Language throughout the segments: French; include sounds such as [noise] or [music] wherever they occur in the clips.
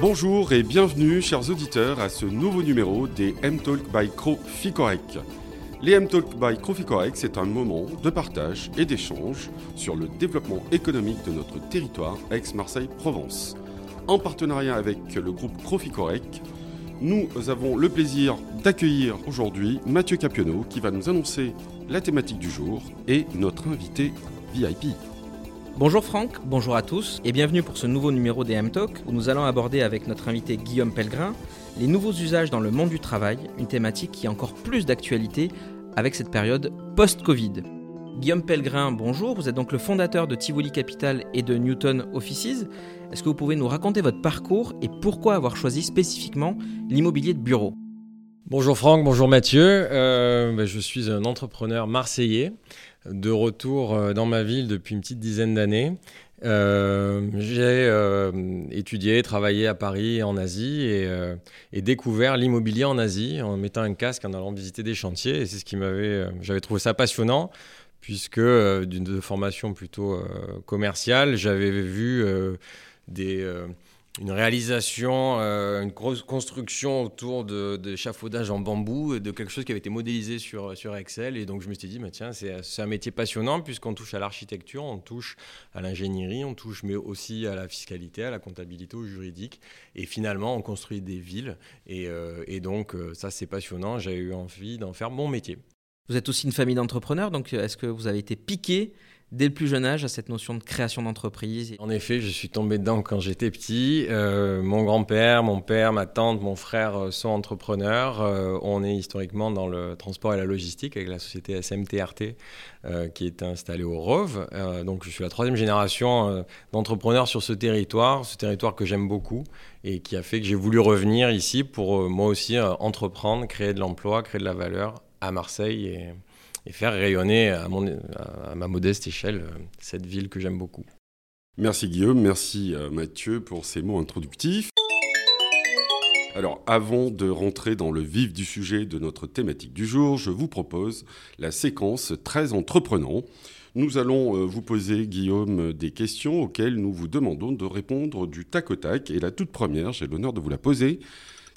Bonjour et bienvenue, chers auditeurs, à ce nouveau numéro des M-Talk by Croficorec. Les M-Talk by Croficorec, c'est un moment de partage et d'échange sur le développement économique de notre territoire Aix-Marseille-Provence. En partenariat avec le groupe Croficorec, nous avons le plaisir d'accueillir aujourd'hui Mathieu Capionneau qui va nous annoncer la thématique du jour et notre invité VIP. Bonjour Franck, bonjour à tous et bienvenue pour ce nouveau numéro des M-Talk où nous allons aborder avec notre invité Guillaume Pellegrin les nouveaux usages dans le monde du travail, une thématique qui a encore plus d'actualité avec cette période post-Covid. Guillaume Pellegrin, bonjour, vous êtes donc le fondateur de Tivoli Capital et de Newton Offices. Est-ce que vous pouvez nous raconter votre parcours et pourquoi avoir choisi spécifiquement l'immobilier de bureau? Bonjour Franck, bonjour Mathieu. Euh, ben, je suis un entrepreneur marseillais de retour euh, dans ma ville depuis une petite dizaine d'années. Euh, j'ai étudié, travaillé à Paris, en Asie, et, et découvert l'immobilier en Asie en mettant un casque, en allant visiter des chantiers. Et c'est ce qui m'avait, j'avais trouvé ça passionnant puisque d'une formation plutôt commerciale, j'avais vu des, une réalisation, une grosse construction autour d'échafaudages de, en bambou, de quelque chose qui avait été modélisé sur, Excel. Et donc je me suis dit, bah, tiens, c'est un métier passionnant puisqu'on touche à l'architecture, on touche à l'ingénierie, on touche mais aussi à la fiscalité, à la comptabilité, au juridique. Et finalement, on construit des villes. Et, et donc ça, c'est passionnant. J'ai eu envie d'en faire mon métier. Vous êtes aussi une famille d'entrepreneurs, donc euh, est-ce que vous avez été piqué dès le plus jeune âge à cette notion de création d'entreprise En effet, je suis tombé dedans quand j'étais petit. Euh, mon grand-père, mon père, ma tante, mon frère euh, sont entrepreneurs. on est historiquement dans le transport et la logistique avec la société SMTRT qui est installée au Rove. donc je suis la troisième génération d'entrepreneurs sur ce territoire, ce territoire que j'aime beaucoup et qui a fait que j'ai voulu revenir ici pour moi aussi entreprendre, créer de l'emploi, créer de la valeur à Marseille faire rayonner à, ma modeste échelle euh, cette ville que j'aime beaucoup. Merci Guillaume, merci euh, Mathieu pour ces mots introductifs. Alors, avant de rentrer dans le vif du sujet de notre thématique du jour, je vous propose la séquence très entreprenant. Nous allons euh, vous poser, Guillaume, des questions auxquelles nous vous demandons de répondre du tac au tac. Et la toute première, j'ai l'honneur de vous la poser,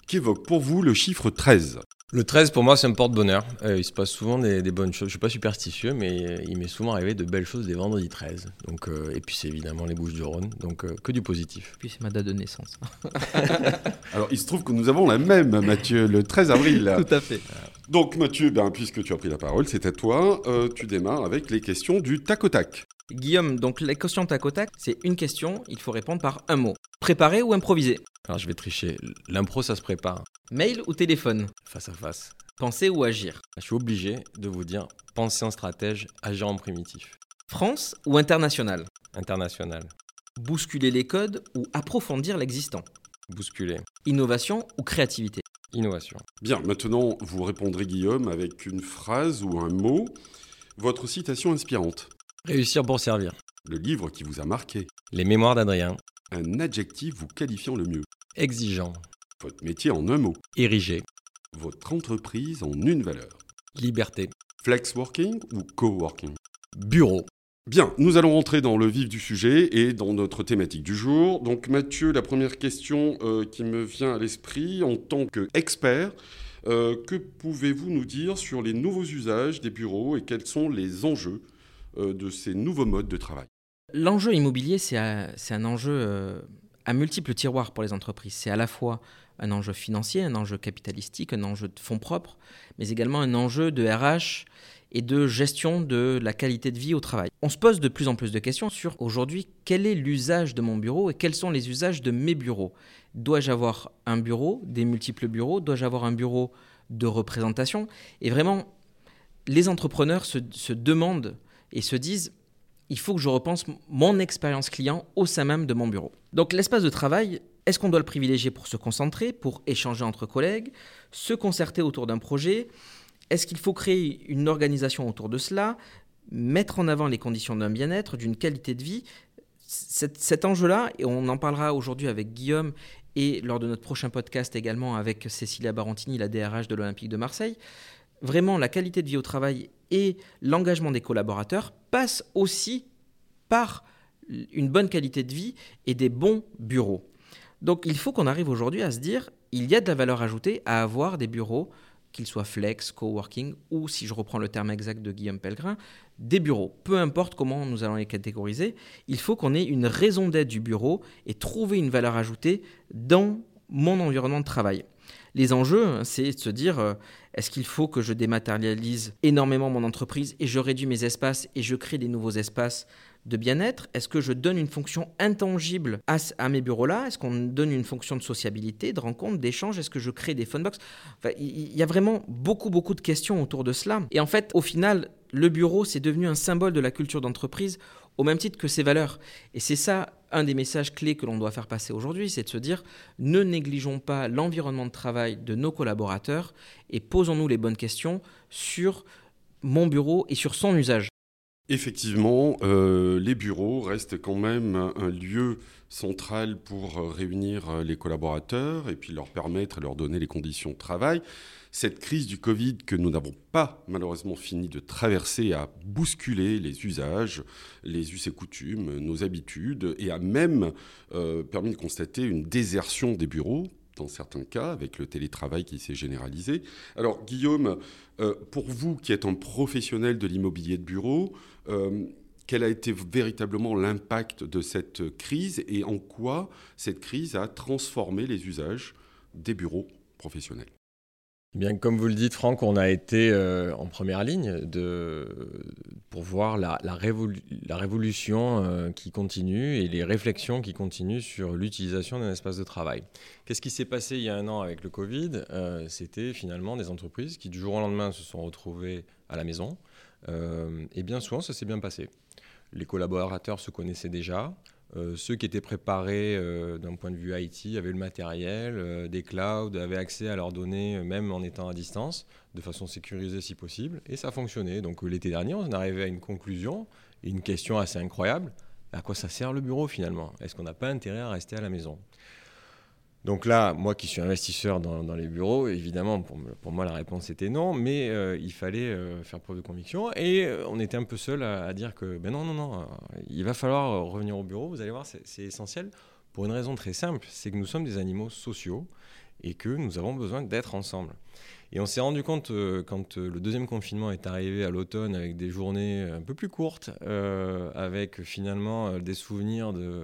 qui évoque pour vous le chiffre 13. Le 13, pour moi, c'est un porte-bonheur. Euh, il se passe souvent des, bonnes choses. Je ne suis pas superstitieux, mais euh, il m'est souvent arrivé de belles choses des vendredis 13. Donc, euh, et puis, c'est évidemment les Bouches du Rhône. Donc, que du positif. Puis, c'est ma date de naissance. [laughs] Alors, il se trouve que nous avons la même, Mathieu, le 13 avril. [laughs] Tout à fait. Donc, Mathieu, ben, puisque tu as pris la parole, c'est à toi. tu démarres avec les questions du tac au tac. Guillaume, donc les questions tac au tac, c'est une question, il faut répondre par un mot. Préparé ou improvisé Alors je vais tricher. L'impro, ça se prépare. Mail ou téléphone Face à face. Penser ou agir Je suis obligé de vous dire penser en stratège, agir en primitif. France ou international International. Bousculer les codes ou approfondir l'existant Bousculer. Innovation ou créativité Innovation. Bien, maintenant vous répondrez Guillaume avec une phrase ou un mot. Votre citation inspirante Réussir pour servir. Le livre qui vous a marqué. Les mémoires d'Adrien. Un adjectif vous qualifiant le mieux. Exigeant. Votre métier en un mot. Érigé. Votre entreprise en une valeur. Liberté. Flex working ou co-working? Bureau. Bien, nous allons rentrer dans le vif du sujet et dans notre thématique du jour. Donc Mathieu, la première question euh, qui me vient à l'esprit en tant qu'expert, euh, que pouvez-vous nous dire sur les nouveaux usages des bureaux et quels sont les enjeux euh, de ces nouveaux modes de travail? L'enjeu immobilier, c'est un, enjeu euh, à multiples tiroirs pour les entreprises. C'est à la fois un enjeu financier, un enjeu capitalistique, un enjeu de fonds propres, mais également un enjeu de RH et de gestion de la qualité de vie au travail. On se pose de plus en plus de questions sur aujourd'hui quel est l'usage de mon bureau et quels sont les usages de mes bureaux? Dois-je avoir un bureau, des multiples bureaux? Dois-je avoir un bureau de représentation? Et vraiment, les entrepreneurs se demandent et se disent il faut que je repense mon expérience client au sein même de mon bureau. Donc l'espace de travail, est-ce qu'on doit le privilégier pour se concentrer, pour échanger entre collègues, se concerter autour d'un projet? Est-ce qu'il faut créer une organisation autour de cela, mettre en avant les conditions d'un bien-être, d'une qualité de vie? Cet, enjeu-là, et on en parlera aujourd'hui avec Guillaume et lors de notre prochain podcast également avec Cécilia Barantini, la DRH de l'Olympique de Marseille, vraiment la qualité de vie au travail et l'engagement des collaborateurs passe aussi par une bonne qualité de vie et des bons bureaux. Donc il faut qu'on arrive aujourd'hui à se dire, il y a de la valeur ajoutée à avoir des bureaux, qu'ils soient flex, coworking ou, si je reprends le terme exact de Guillaume Pellegrin, des bureaux. Peu importe comment nous allons les catégoriser, il faut qu'on ait une raison d'être du bureau et trouver une valeur ajoutée dans mon environnement de travail. Les enjeux, c'est de se dire, euh, est-ce qu'il faut que je dématérialise énormément mon entreprise et je réduis mes espaces et je crée des nouveaux espaces de bien-être? Est-ce que je donne une fonction intangible à, mes bureaux-là? Est-ce qu'on donne une fonction de sociabilité, de rencontre, d'échange? Est-ce que je crée des phonebox Il y a vraiment beaucoup, beaucoup de questions autour de cela. Et en fait, au final, le bureau, c'est devenu un symbole de la culture d'entreprise au même titre que ses valeurs. Et c'est ça un des messages clés que l'on doit faire passer aujourd'hui, c'est de se dire ne négligeons pas l'environnement de travail de nos collaborateurs et posons-nous les bonnes questions sur mon bureau et sur son usage. Effectivement, euh, les bureaux restent quand même un lieu central pour euh, réunir euh, les collaborateurs et puis leur permettre et leur donner les conditions de travail. Cette crise du Covid que nous n'avons pas malheureusement fini de traverser a bousculé les usages, les us et coutumes, nos habitudes et a même permis de constater une désertion des bureaux dans certains cas, avec le télétravail qui s'est généralisé. Alors, Guillaume, pour vous qui êtes un professionnel de l'immobilier de bureau, quel a été véritablement l'impact de cette crise et en quoi cette crise a transformé les usages des bureaux professionnels? Eh Bien, comme vous le dites, Franck, on a été euh, en première ligne pour voir la, révolution euh, qui continue et les réflexions qui continuent sur l'utilisation d'un espace de travail. Qu'est-ce qui s'est passé il y a un an avec le Covid? C'était finalement des entreprises qui, du jour au lendemain, se sont retrouvées à la maison, euh, et bien souvent, ça s'est bien passé. Les collaborateurs se connaissaient déjà. Euh, ceux qui étaient préparés euh, d'un point de vue IT avaient le matériel, des clouds, avaient accès à leurs données même en étant à distance, de façon sécurisée si possible, et ça fonctionnait. Donc l'été dernier, on arrivait à une conclusion, une question assez incroyable, à quoi ça sert le bureau finalement? Est-ce qu'on n'a pas intérêt à rester à la maison? Donc là, moi qui suis investisseur dans, les bureaux, évidemment, pour, moi la réponse était non, mais euh, il fallait euh, faire preuve de conviction. Et euh, on était un peu seul à, dire que, ben non, non, non, il va falloir revenir au bureau, vous allez voir, c'est essentiel, pour une raison très simple, c'est que nous sommes des animaux sociaux et que nous avons besoin d'être ensemble. Et on s'est rendu compte, quand le deuxième confinement est arrivé à l'automne, avec des journées un peu plus courtes, avec finalement des souvenirs de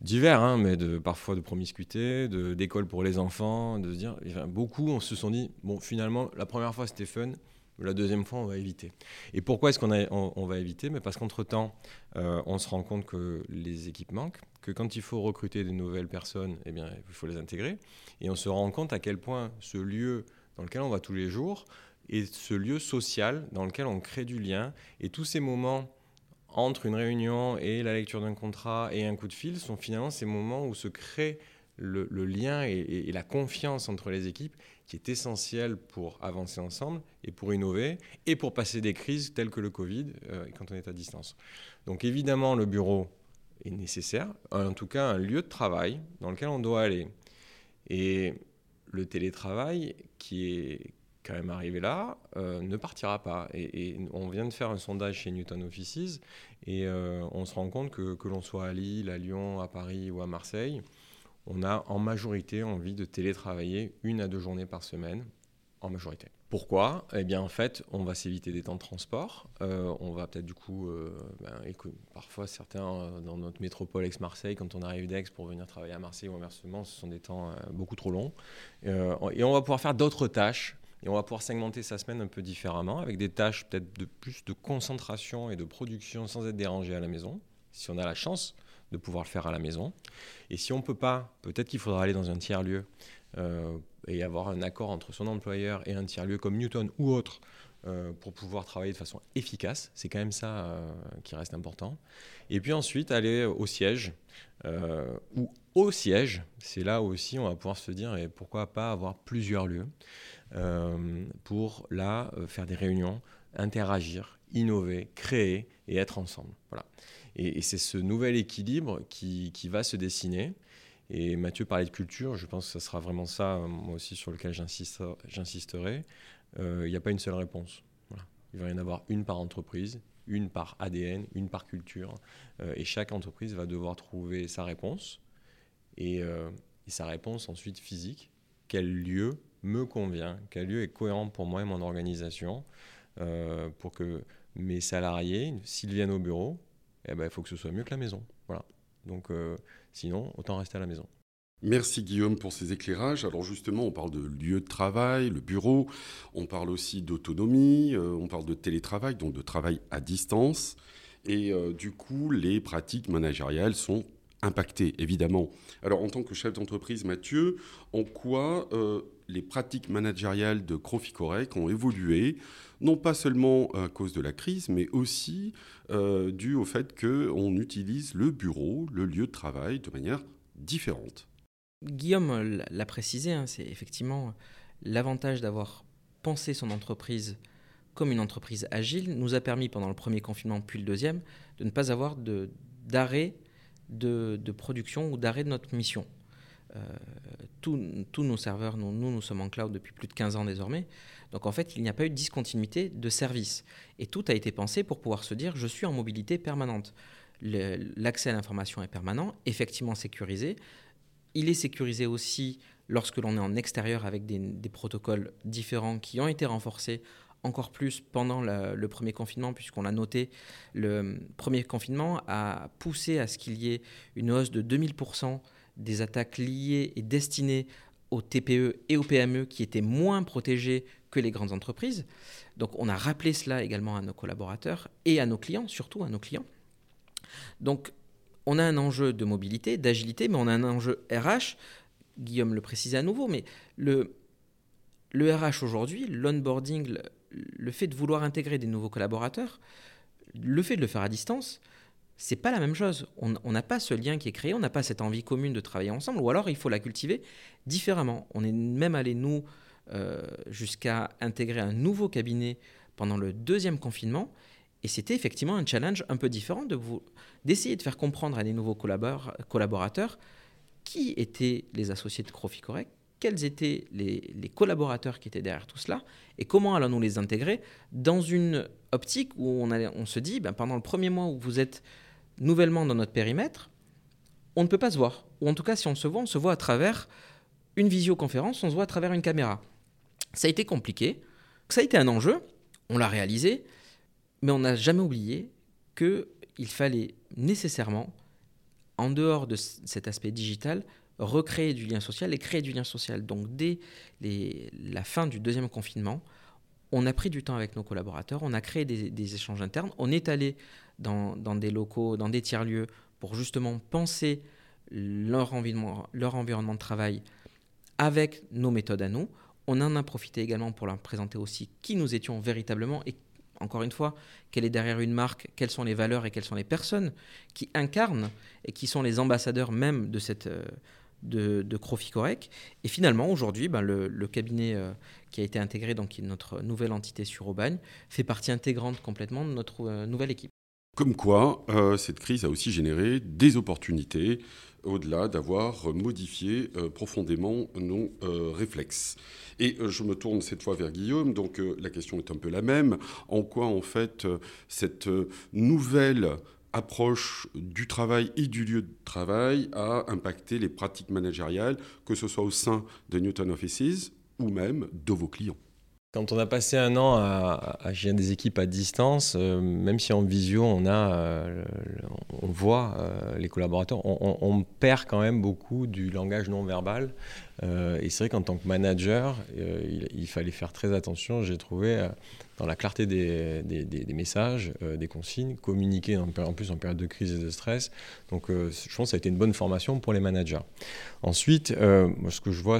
divers, hein, mais parfois de promiscuité, d'école pour les enfants, de se dire, beaucoup on se sont dit, bon finalement la première fois c'était fun, la deuxième fois on va éviter. Et pourquoi est-ce qu'on on, va éviter? Mais Parce qu'entre-temps, euh, on se rend compte que les équipes manquent, que quand il faut recruter de nouvelles personnes, eh bien, il faut les intégrer, et on se rend compte à quel point ce lieu dans lequel on va tous les jours est ce lieu social dans lequel on crée du lien, et tous ces moments entre une réunion et la lecture d'un contrat et un coup de fil sont finalement ces moments où se crée le, lien et, la confiance entre les équipes qui est essentiel pour avancer ensemble et pour innover et pour passer des crises telles que le Covid euh, quand on est à distance. Donc évidemment, le bureau est nécessaire, en tout cas un lieu de travail dans lequel on doit aller. Et le télétravail, qui est, quand même arrivé là, euh, ne partira pas. Et, on vient de faire un sondage chez Newton Offices et euh, on se rend compte que, que l'on soit à Lille, à Lyon, à Paris ou à Marseille, on a en majorité envie de télétravailler une à deux journées par semaine, en majorité. Pourquoi? Eh bien, en fait, on va s'éviter des temps de transport. Euh, on va peut-être du coup, ben, parfois certains dans notre métropole ex-Marseille, quand on arrive d'Aix pour venir travailler à Marseille ou inversement, ce sont des temps beaucoup trop longs. et on va pouvoir faire d'autres tâches et on va pouvoir segmenter sa semaine un peu différemment, avec des tâches peut-être de plus de concentration et de production sans être dérangé à la maison, si on a la chance de pouvoir le faire à la maison. Et si on ne peut pas, peut-être qu'il faudra aller dans un tiers-lieu euh, et avoir un accord entre son employeur et un tiers-lieu comme Newton ou autre euh, pour pouvoir travailler de façon efficace. C'est quand même ça euh, qui reste important. Et puis ensuite, aller au siège ou au siège. C'est là aussi, on va pouvoir se dire, et pourquoi pas avoir plusieurs lieux. Euh, pour là euh, faire des réunions, interagir, innover, créer et être ensemble. Voilà. Et, c'est ce nouvel équilibre qui, va se dessiner. Et Mathieu parlait de culture, je pense que ce sera vraiment ça, moi aussi, sur lequel j'insisterai. Euh, il n'y a pas une seule réponse. Il va y en avoir une par entreprise, une par ADN, une par culture. et chaque entreprise va devoir trouver sa réponse. Et sa réponse ensuite physique. Quel lieu me convient Quel lieu est cohérent pour moi et mon organisation euh, pour que mes salariés, s'ils viennent au bureau, eh ben, il faut que ce soit mieux que la maison. Voilà. Donc, euh, sinon, autant rester à la maison. Merci Guillaume pour ces éclairages. Alors justement, on parle de lieu de travail, le bureau, on parle aussi d'autonomie, euh, on parle de télétravail, donc de travail à distance. Et du coup, les pratiques managériales sont impactées, évidemment. Alors en tant que chef d'entreprise, Mathieu, en quoi les pratiques managériales de Croficorec ont évolué, non pas seulement à cause de la crise, mais aussi euh, dû au fait qu'on utilise le bureau, le lieu de travail, de manière différente. Guillaume l'a précisé, hein, c'est effectivement l'avantage d'avoir pensé son entreprise comme une entreprise agile nous a permis pendant le premier confinement puis le deuxième de ne pas avoir d'arrêt de, de, production ou d'arrêt de notre mission. Tous nos serveurs, nous, nous, sommes en cloud depuis plus de 15 ans désormais. Donc en fait, il n'y a pas eu de discontinuité de service. Et tout a été pensé pour pouvoir se dire, je suis en mobilité permanente. L'accès à l'information est permanent, effectivement sécurisé. Il est sécurisé aussi lorsque l'on est en extérieur avec des, protocoles différents qui ont été renforcés encore plus pendant le premier confinement, puisqu'on l'a noté, le premier confinement a poussé à ce qu'il y ait une hausse de 2000% des attaques liées et destinées aux TPE et aux PME qui étaient moins protégés que les grandes entreprises. Donc on a rappelé cela également à nos collaborateurs et à nos clients, surtout à nos clients. Donc on a un enjeu de mobilité, d'agilité, mais on a un enjeu RH. Guillaume le précisait à nouveau, mais le, le RH aujourd'hui, l'onboarding, le, le fait de vouloir intégrer des nouveaux collaborateurs, le fait de le faire à distance, c'est pas la même chose. On n'a pas ce lien qui est créé, on n'a pas cette envie commune de travailler ensemble, ou alors il faut la cultiver différemment. On est même allé, nous, euh, jusqu'à intégrer un nouveau cabinet pendant le deuxième confinement, et c'était effectivement un challenge un peu différent d'essayer de faire comprendre à des nouveaux collaborateurs qui étaient les associés de Croficorec, quels étaient les, collaborateurs qui étaient derrière tout cela et comment allons-nous les intégrer dans une optique où on, on se dit, ben, pendant le premier mois où vous êtes nouvellement dans notre périmètre, on ne peut pas se voir. Ou en tout cas, si on se voit, on se voit à travers une visioconférence, on se voit à travers une caméra. Ça a été compliqué, ça a été un enjeu, on l'a réalisé, mais on n'a jamais oublié qu'il fallait nécessairement, en dehors de cet aspect digital, recréer du lien social et créer du lien social. Donc dès la fin du deuxième confinement, on a pris du temps avec nos collaborateurs, on a créé des échanges internes, on est allé dans, des locaux, dans des tiers-lieux, pour justement penser leur environnement, de travail avec nos méthodes à nous. On en a profité également pour leur présenter aussi qui nous étions véritablement et encore une fois, quelle est derrière une marque, quelles sont les valeurs et quelles sont les personnes qui incarnent et qui sont les ambassadeurs même de cette euh, de, de Croficorec. Et finalement, aujourd'hui, ben, le, cabinet euh, qui a été intégré, donc notre nouvelle entité sur Aubagne, fait partie intégrante complètement de notre euh, nouvelle équipe. Comme quoi, euh, cette crise a aussi généré des opportunités, au-delà d'avoir modifié euh, profondément nos euh, réflexes. Et je me tourne cette fois vers Guillaume, donc la question est un peu la même. En quoi, en fait, cette nouvelle approche du travail et du lieu de travail a impacté les pratiques managériales, que ce soit au sein de Newton Offices ou même de vos clients? Quand on a passé un an à, gérer des équipes à distance, euh, même si en visio on a, euh, on voit euh, les collaborateurs, on, perd quand même beaucoup du langage non verbal. Et c'est vrai qu'en tant que manager, il, fallait faire très attention. J'ai trouvé dans la clarté des, messages, euh, des consignes, communiquer en, plus en période de crise et de stress. Donc euh, je pense que ça a été une bonne formation pour les managers. Ensuite, euh, ce que je vois,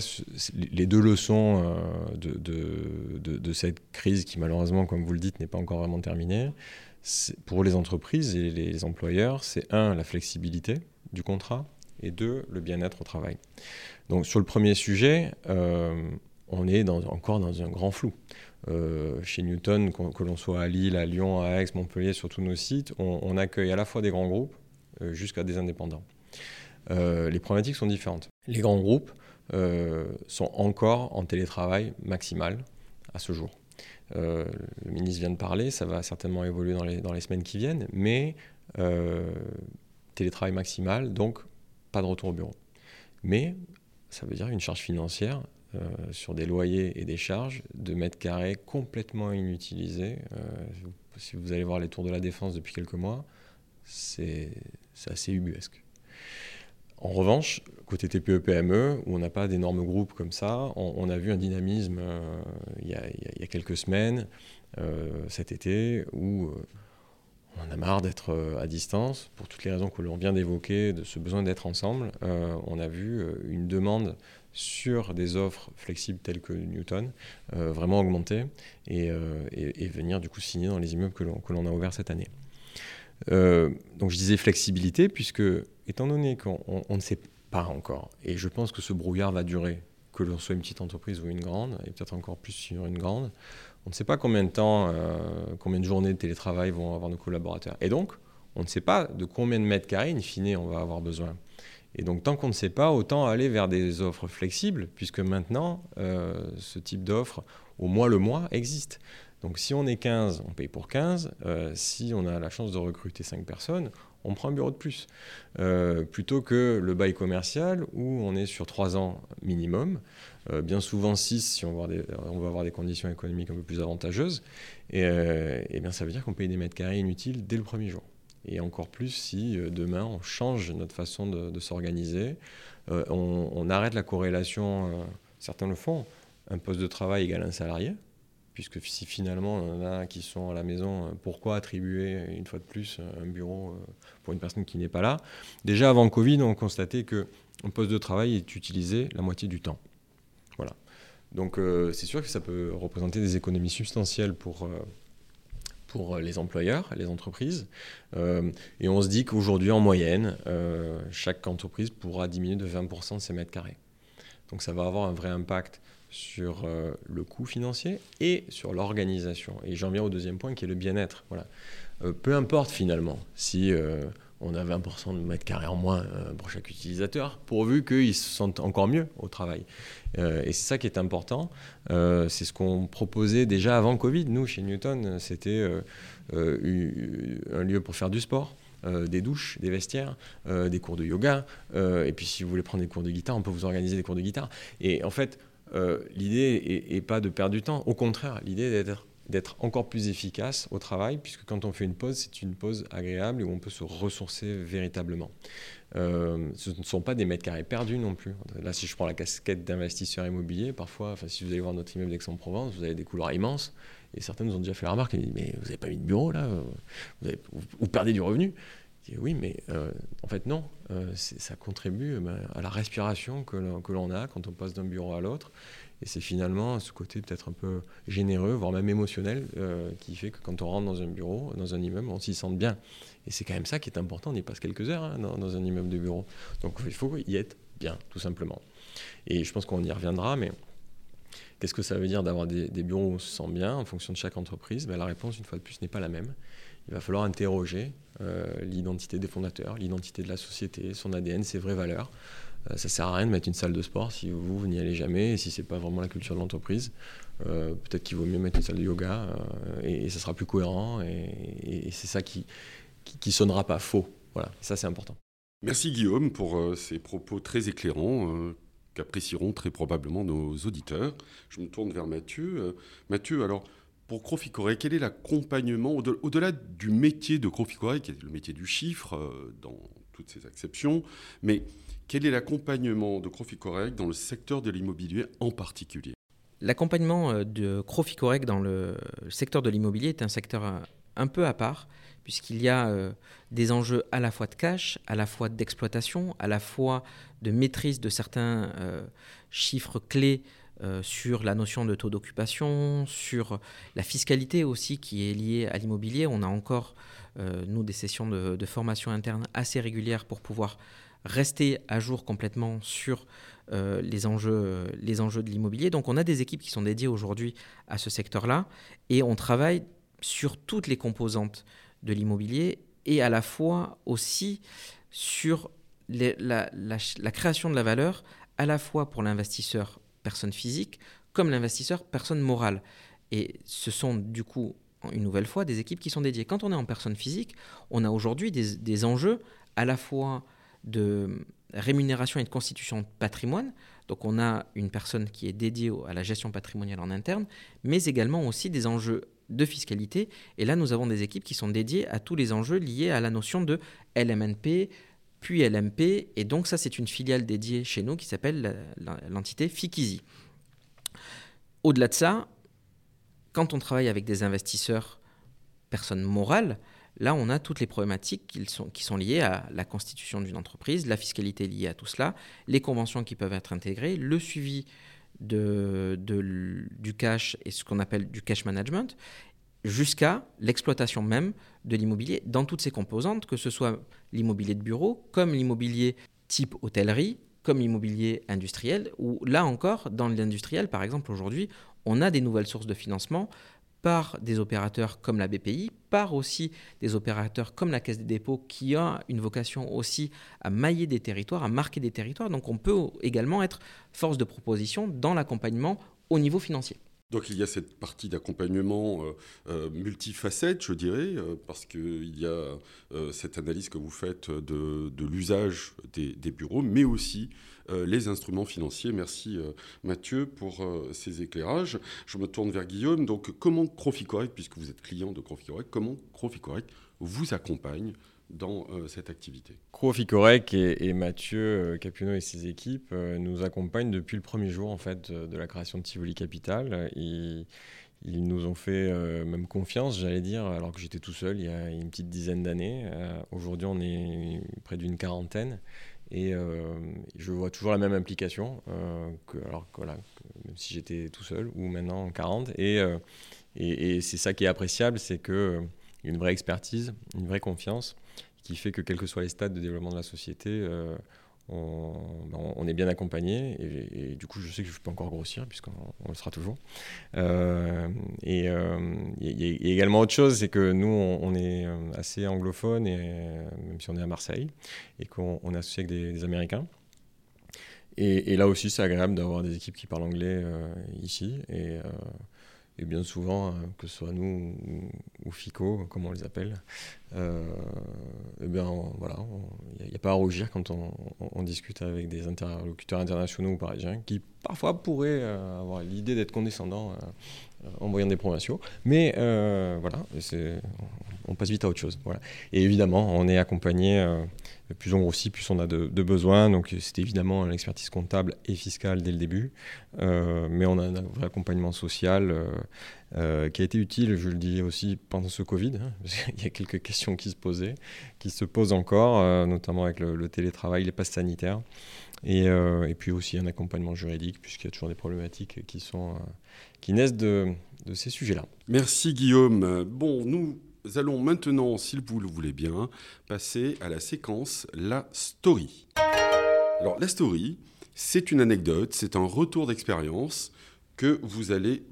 les deux leçons de, cette crise qui malheureusement, comme vous le dites, n'est pas encore vraiment terminée, pour les entreprises et les employeurs, c'est un, la flexibilité du contrat, et deux, le bien-être au travail. Donc sur le premier sujet, on est encore dans un grand flou. Euh, chez Newton, que l'on soit à Lille, à Lyon, à Aix, Montpellier, sur tous nos sites, on, accueille à la fois des grands groupes euh, jusqu'à des indépendants. Euh, les problématiques sont différentes. Les grands groupes sont encore en télétravail maximal à ce jour. le ministre vient de parler, ça va certainement évoluer dans les semaines qui viennent, mais télétravail maximal, donc pas de retour au bureau. Mais ça veut dire une charge financière euh, sur des loyers et des charges de mètres carrés complètement inutilisés. Euh, si vous allez voir les tours de la défense depuis quelques mois, c'est assez ubuesque. En revanche, côté TPE-PME, où on n'a pas d'énormes groupes comme ça, on, a vu un dynamisme euh, il, y a, quelques semaines, cet été, où on a marre d'être à distance, pour toutes les raisons que l'on vient d'évoquer, de ce besoin d'être ensemble. on a vu une demande sur des offres flexibles telles que Newton, euh, vraiment augmenter euh, et, venir du coup signer dans les immeubles que l'on a ouverts cette année. Euh, donc je disais flexibilité, puisque étant donné qu'on ne sait pas encore, et je pense que ce brouillard va durer, que l'on soit une petite entreprise ou une grande, et peut-être encore plus sur une grande, on ne sait pas combien de temps, combien de journées de télétravail vont avoir nos collaborateurs. Et donc, on ne sait pas de combien de mètres carrés, in fine, on va avoir besoin. Et donc, tant qu'on ne sait pas, autant aller vers des offres flexibles, puisque maintenant, euh, ce type d'offre, au mois le mois, existe. Donc, si on est 15, on paye pour 15. Euh, si on a la chance de recruter 5 personnes, on prend un bureau de plus. Euh, plutôt que le bail commercial, où on est sur 3 ans minimum, bien souvent 6 si on va, avoir des, conditions économiques un peu plus avantageuses. Et, et bien, ça veut dire qu'on paye des mètres carrés inutiles dès le premier jour et encore plus si euh, demain on change notre façon de, s'organiser, euh, on, arrête la corrélation, euh, certains le font, un poste de travail égale un salarié, puisque si finalement on en a qui sont à la maison, pourquoi attribuer une fois de plus un bureau pour une personne qui n'est pas là? Déjà avant Covid, on constatait que un poste de travail est utilisé la moitié du temps. Voilà. Donc c'est sûr que ça peut représenter des économies substantielles pour pour les employeurs, les entreprises. Euh, et on se dit qu'aujourd'hui, en moyenne, euh, chaque entreprise pourra diminuer de 20% de ses mètres carrés. Donc ça va avoir un vrai impact sur euh, le coût financier et sur l'organisation. Et j'en viens au deuxième point qui est le bien-être. Voilà. peu importe finalement si on a 20% de mètres carrés en moins euh, pour chaque utilisateur, pourvu qu'ils se sentent encore mieux au travail. Euh, et c'est ça qui est important. Euh, c'est ce qu'on proposait déjà avant Covid. Nous, chez Newton, c'était un lieu pour faire du sport. des douches, des vestiaires, des cours de yoga. et puis, si vous voulez prendre des cours de guitare, on peut vous organiser des cours de guitare. Et en fait, l'idée n'est pas de perdre du temps. Au contraire, l'idée d'être encore plus efficace au travail, puisque quand on fait une pause, c'est une pause agréable où on peut se ressourcer véritablement. Euh, ce ne sont pas des mètres carrés perdus non plus. Là, si je prends la casquette d'investisseur immobilier, parfois, si vous allez voir notre immeuble d'Aix-en-Provence, vous avez des couloirs immenses, et certains nous ont déjà fait la remarque, ils disent, mais vous n'avez pas mis de bureau là, vous, perdez du revenu. Oui, mais euh, en fait non, euh, ça contribue ben, à la respiration que l'on a quand on passe d'un bureau à l'autre. Et c'est finalement ce côté peut-être un peu généreux, voire même émotionnel, euh, qui fait que quand on rentre dans un bureau, dans un immeuble, on s'y sent bien. Et c'est quand même ça qui est important. On y passe quelques heures hein, dans, un immeuble de bureau. Donc il faut y être bien, tout simplement. Et je pense qu'on y reviendra, mais qu'est-ce que ça veut dire d'avoir des, bureaux où on se sent bien en fonction de chaque entreprise? Ben, La réponse, une fois de plus, n'est pas la même. Il va falloir interroger euh, l'identité des fondateurs, l'identité de la société, son ADN, ses vraies valeurs. Euh, ça sert à rien de mettre une salle de sport si vous, vous n'y allez jamais et si c'est pas vraiment la culture de l'entreprise. Euh, peut-être qu'il vaut mieux mettre une salle de yoga euh, et, ça sera plus cohérent et, c'est ça qui, qui, sonnera pas faux. Voilà, ça c'est important. Merci Guillaume pour ces propos très éclairants qu'apprécieront très probablement nos auditeurs. Je me tourne vers Mathieu. Mathieu, alors pour Croficoré, quel est l'accompagnement au-delà du métier de Croficoré, qui est le métier du chiffre dans toutes ses acceptions, mais quel est l'accompagnement de Croficorec dans le secteur de l'immobilier en particulier? L'accompagnement euh, de Croficorec dans le secteur de l'immobilier est un secteur euh, un peu à part, puisqu'il y a euh, des enjeux à la fois de cash, à la fois d'exploitation, à la fois de maîtrise de certains chiffres clés sur la notion de taux d'occupation, sur la fiscalité aussi qui est liée à l'immobilier. On a encore, nous, des sessions de, formation interne assez régulières pour pouvoir rester à jour complètement sur euh, les, enjeux, les enjeux de l'immobilier. Donc on a des équipes qui sont dédiées aujourd'hui à ce secteur-là et on travaille sur toutes les composantes de l'immobilier et à la fois aussi sur la, création de la valeur à la fois pour l'investisseur personne physique comme l'investisseur personne morale. Et ce sont du coup, une nouvelle fois, des équipes qui sont dédiées. Quand on est en personne physique, on a aujourd'hui des, enjeux à la fois de rémunération et de constitution de patrimoine. Donc on a une personne qui est dédiée à la gestion patrimoniale en interne, mais également aussi des enjeux de fiscalité. Et là, nous avons des équipes qui sont dédiées à tous les enjeux liés à la notion de LMNP, puis LMP. Et donc ça, c'est une filiale dédiée chez nous qui s'appelle l'entité Fikizi. Au-delà de ça, quand on travaille avec des investisseurs, personnes morales, là, on a toutes les problématiques qui sont, qui sont liées à la constitution d'une entreprise, la fiscalité liée à tout cela, les conventions qui peuvent être intégrées, le suivi de, du cash et ce qu'on appelle du cash management, jusqu'à l'exploitation même de l'immobilier dans toutes ses composantes, que ce soit l'immobilier de bureau, comme l'immobilier type hôtellerie, comme l'immobilier industriel, ou là encore, dans l'industriel, par exemple, aujourd'hui, on a des nouvelles sources de financement par des opérateurs comme la BPI, par aussi des opérateurs comme la Caisse des dépôts qui a une vocation aussi à mailler des territoires, à marquer des territoires. Donc on peut également être force de proposition dans l'accompagnement au niveau financier. Donc il y a cette partie d'accompagnement euh, euh, multifacette, je dirais, euh, parce qu'il y a cette analyse que vous faites de, l'usage des, bureaux, mais aussi les instruments financiers. Merci Mathieu pour ces éclairages. Je me tourne vers Guillaume. Donc comment Croficorec, puisque vous êtes client de Croficorec, comment Croficorec vous accompagne dans euh, cette activité. Croficorec et, Mathieu euh, Capuno et ses équipes euh, nous accompagnent depuis le premier jour en fait de la création de Tivoli Capital. Ils, nous ont fait même confiance, j'allais dire, alors que j'étais tout seul il y a une petite dizaine d'années. Aujourd'hui, on est près d'une quarantaine. Et je vois toujours la même implication, que, alors voilà, même si j'étais tout seul, ou maintenant 40. Et, et, c'est ça qui est appréciable, c'est a une vraie expertise, une vraie confiance qui fait que quels que soient les stades de développement de la société, euh, on, est bien accompagné et, du coup je sais que je peux encore grossir puisqu'on le sera toujours. Euh, et il y, a également autre chose, c'est que nous on, est assez anglophone et même si on est à Marseille et qu'on est associé avec des, Américains. Et, là aussi c'est agréable d'avoir des équipes qui parlent anglais euh, ici et et bien souvent, que ce soit nous ou, FICO, comme on les appelle, euh, eh bien voilà, il n'y a, pas à rougir quand on, discute avec des interlocuteurs internationaux ou parisiens qui parfois pourraient euh, avoir l'idée d'être condescendants euh, en voyant des provinciaux. Mais voilà, on, passe vite à autre chose. Et évidemment, on est accompagné plus on grossit, plus on a de, besoins. Donc c'est évidemment l'expertise comptable et fiscale dès le début, euh, mais on a un vrai accompagnement social euh, euh, qui a été utile, je le dis aussi pendant ce Covid. Hein, Il y a quelques questions qui se posaient, qui se posent encore, notamment avec le, télétravail, les passes sanitaires. Et, et, puis aussi un accompagnement juridique, puisqu'il y a toujours des problématiques qui, sont, qui naissent de, de ces sujets-là. Merci Guillaume. Bon, nous nous allons maintenant, si vous le voulez bien, passer à la séquence La Story. Alors, la Story, c'est une anecdote, c'est un retour d'expérience que vous allez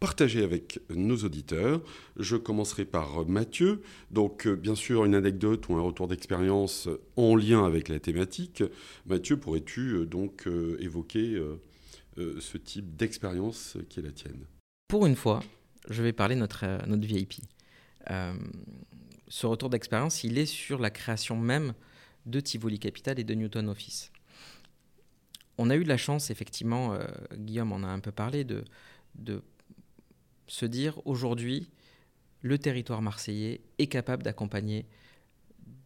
partager avec nos auditeurs. Je commencerai par Mathieu. Donc, euh, bien sûr, une anecdote ou un retour d'expérience en lien avec la thématique. Mathieu, pourrais-tu euh, donc euh, évoquer ce type d'expérience qui est la tienne? Pour une fois, je vais parler notre, notre VIP. Euh, ce retour d'expérience, il est sur la création même de Tivoli Capital et de Newton Office. On a eu la chance, effectivement, euh, Guillaume en a un peu parlé, de, de se dire aujourd'hui, le territoire marseillais est capable d'accompagner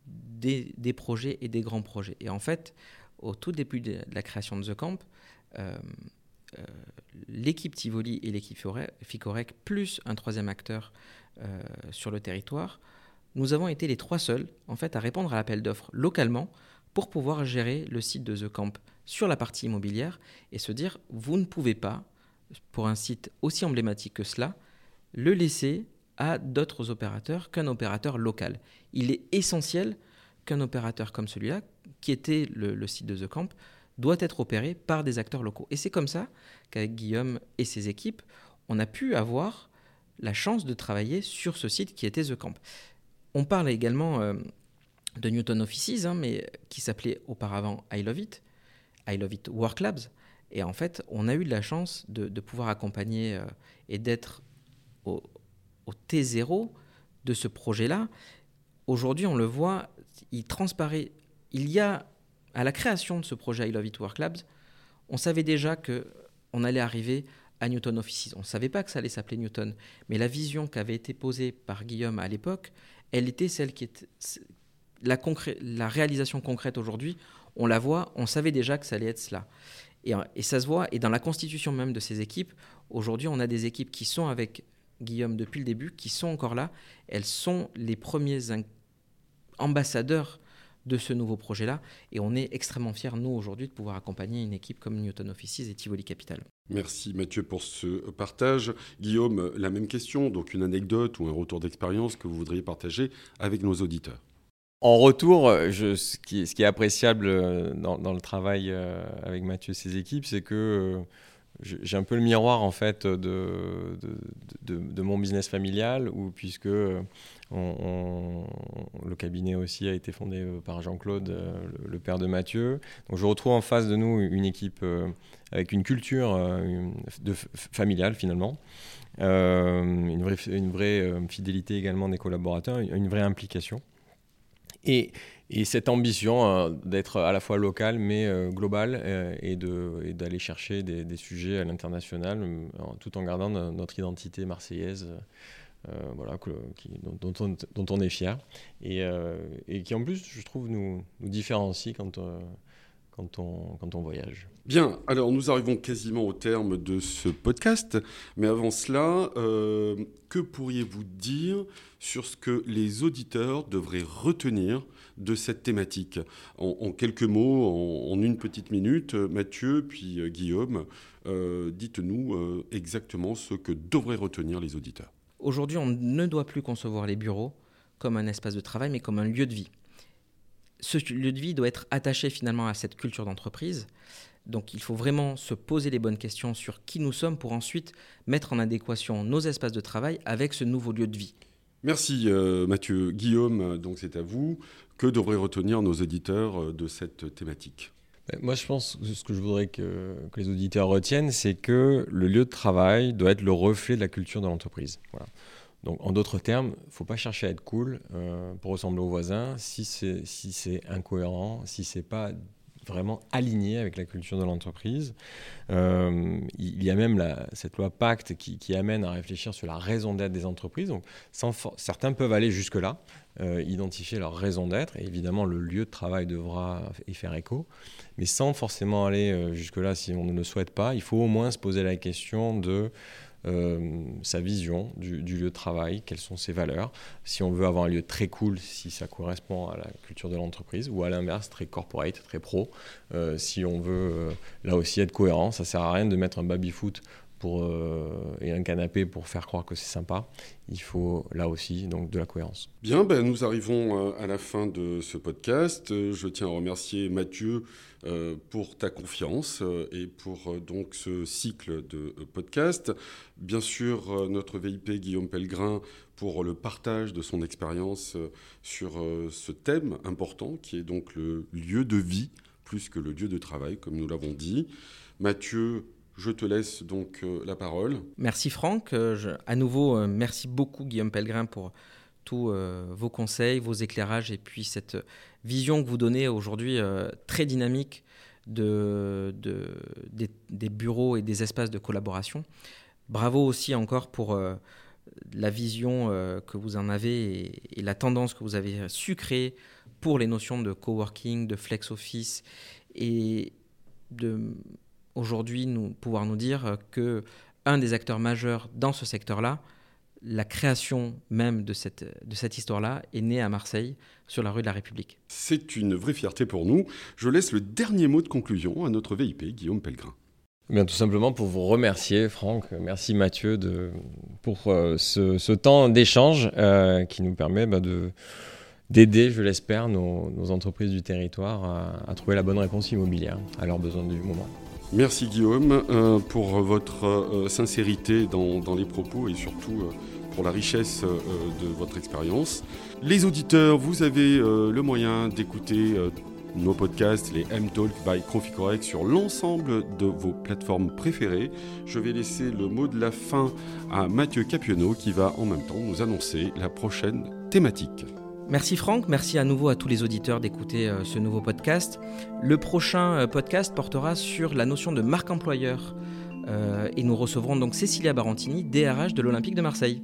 des, des, projets et des grands projets. Et en fait, au tout début de la création de The Camp, euh, l'équipe Tivoli et l'équipe Ficorec, plus un troisième acteur euh, sur le territoire, nous avons été les trois seuls en fait à répondre à l'appel d'offres localement pour pouvoir gérer le site de The Camp sur la partie immobilière et se dire vous ne pouvez pas, pour un site aussi emblématique que cela, le laisser à d'autres opérateurs qu'un opérateur local. Il est essentiel qu'un opérateur comme celui-là, qui était le, site de The Camp, doit être opéré par des acteurs locaux. Et c'est comme ça qu'avec Guillaume et ses équipes, on a pu avoir la chance de travailler sur ce site qui était The Camp. On parle également euh, de Newton Offices, hein, mais qui s'appelait auparavant I Love It, I Love It Work Labs. Et en fait, on a eu de la chance de, pouvoir accompagner euh, et d'être au, T0 de ce projet-là. Aujourd'hui, on le voit, il transparaît. Il y a, à la création de ce projet I Love It Work Labs, On savait déjà que on allait arriver à Newton Offices. On ne savait pas que ça allait s'appeler Newton, mais la vision qui avait été posée par Guillaume à l'époque, elle était celle qui la, la réalisation concrète aujourd'hui. On la voit, on savait déjà que ça allait être cela. Et, et, ça se voit, et dans la constitution même de ces équipes, aujourd'hui on a des équipes qui sont avec Guillaume depuis le début, qui sont encore là. Elles sont les premiers ambassadeurs de ce nouveau projet-là. Et on est extrêmement fiers, nous, aujourd'hui, de pouvoir accompagner une équipe comme Newton Offices et Tivoli Capital. Merci Mathieu pour ce partage. Guillaume, la même question, donc une anecdote ou un retour d'expérience que vous voudriez partager avec nos auditeurs. En retour, je, ce, qui, est appréciable euh, dans, le travail euh, avec Mathieu et ses équipes, c'est que euh, j'ai un peu le miroir en fait de, de, mon business familial, où, puisque le cabinet aussi a été fondé euh, par Jean-Claude, euh, le, père de Mathieu. Donc je retrouve en face de nous une équipe euh, avec une culture familiale finalement, une vraie, une vraie fidélité également des collaborateurs, une vraie implication. Et, et cette ambition d'être à la fois local mais global et d'aller chercher des, sujets à l'international tout en gardant notre identité marseillaise euh, voilà, dont, on, est fier. Et, euh, qui en plus, je trouve, nous, nous différencie quand, euh, quand, on, quand on voyage. Bien, alors nous arrivons quasiment au terme de ce podcast, mais avant cela, que pourriez-vous dire sur ce que les auditeurs devraient retenir de cette thématique? En, quelques mots, en, en, une petite minute, Mathieu, puis Guillaume, dites-nous exactement ce que devraient retenir les auditeurs. Aujourd'hui, on ne doit plus concevoir les bureaux comme un espace de travail, mais comme un lieu de vie. Ce lieu de vie doit être attaché finalement à cette culture d'entreprise. Donc il faut vraiment se poser les bonnes questions sur qui nous sommes pour ensuite mettre en adéquation nos espaces de travail avec ce nouveau lieu de vie. Merci euh, Mathieu. Guillaume, donc c'est à vous. Que devraient retenir nos éditeurs euh, de cette thématique? Moi, je pense que ce que je voudrais que, les auditeurs retiennent, c'est que le lieu de travail doit être le reflet de la culture de l'entreprise. Voilà. Donc, en d'autres termes, il ne faut pas chercher à être cool euh, pour ressembler aux voisins si c'est si incohérent, si c'est pas vraiment aligné avec la culture de l'entreprise. Euh, il y a même cette loi Pacte qui, amène à réfléchir sur la raison d'être des entreprises. Donc, certains peuvent aller jusque-là, euh, identifier leur raison d'être, évidemment le lieu de travail devra y faire écho, mais sans forcément aller jusque-là si on ne le souhaite pas, il faut au moins se poser la question de euh, sa vision du, lieu de travail, quelles sont ses valeurs. Si on veut avoir un lieu très cool, si ça correspond à la culture de l'entreprise, ou à l'inverse, très corporate, très pro. Euh, si on veut euh, là aussi être cohérent, ça sert à rien de mettre un baby-foot pour, et un canapé pour faire croire que c'est sympa. Il faut là aussi donc de la cohérence. Bien, ben, nous arrivons à la fin de ce podcast. Je tiens à remercier Mathieu euh, pour ta confiance euh, et pour euh, donc ce cycle de podcast. Bien sûr, notre VIP Guillaume Pellegrin pour le partage de son expérience sur ce thème important qui est donc le lieu de vie plus que le lieu de travail, comme nous l'avons dit. Mathieu, je te laisse donc la parole. Merci Franck. à nouveau, merci beaucoup Guillaume Pellegrin pour tous vos conseils, vos éclairages et puis cette vision que vous donnez aujourd'hui euh, très dynamique de, des, bureaux et des espaces de collaboration. Bravo aussi encore pour euh, la vision euh, que vous en avez et, la tendance que vous avez su créer pour les notions de coworking, de flex office et de aujourd'hui nous pouvoir nous dire que un des acteurs majeurs dans ce secteur-là, la création même de cette, de cette histoire-là est née à Marseille, sur la rue de la République. C'est une vraie fierté pour nous. Je laisse le dernier mot de conclusion à notre VIP, Guillaume Pellegrin. Eh bien, tout simplement pour vous remercier, Franck. Merci Mathieu de, pour euh, ce, temps d'échange euh, qui nous permet bah, de, d'aider, je l'espère, nos, entreprises du territoire à, trouver la bonne réponse immobilière à leurs besoins du moment. Merci Guillaume euh, pour votre sincérité dans, les propos et surtout pour la richesse euh, de votre expérience. Les auditeurs, vous avez euh, le moyen d'écouter euh, nos podcasts, les M-Talk by Correct sur l'ensemble de vos plateformes préférées. Je vais laisser le mot de la fin à Mathieu Capionneau qui va en même temps nous annoncer la prochaine thématique. Merci Franck, merci à nouveau à tous les auditeurs d'écouter euh, ce nouveau podcast. Le prochain euh, podcast portera sur la notion de marque employeur euh, et nous recevrons donc Cécilia Barantini, DRH de l'Olympique de Marseille.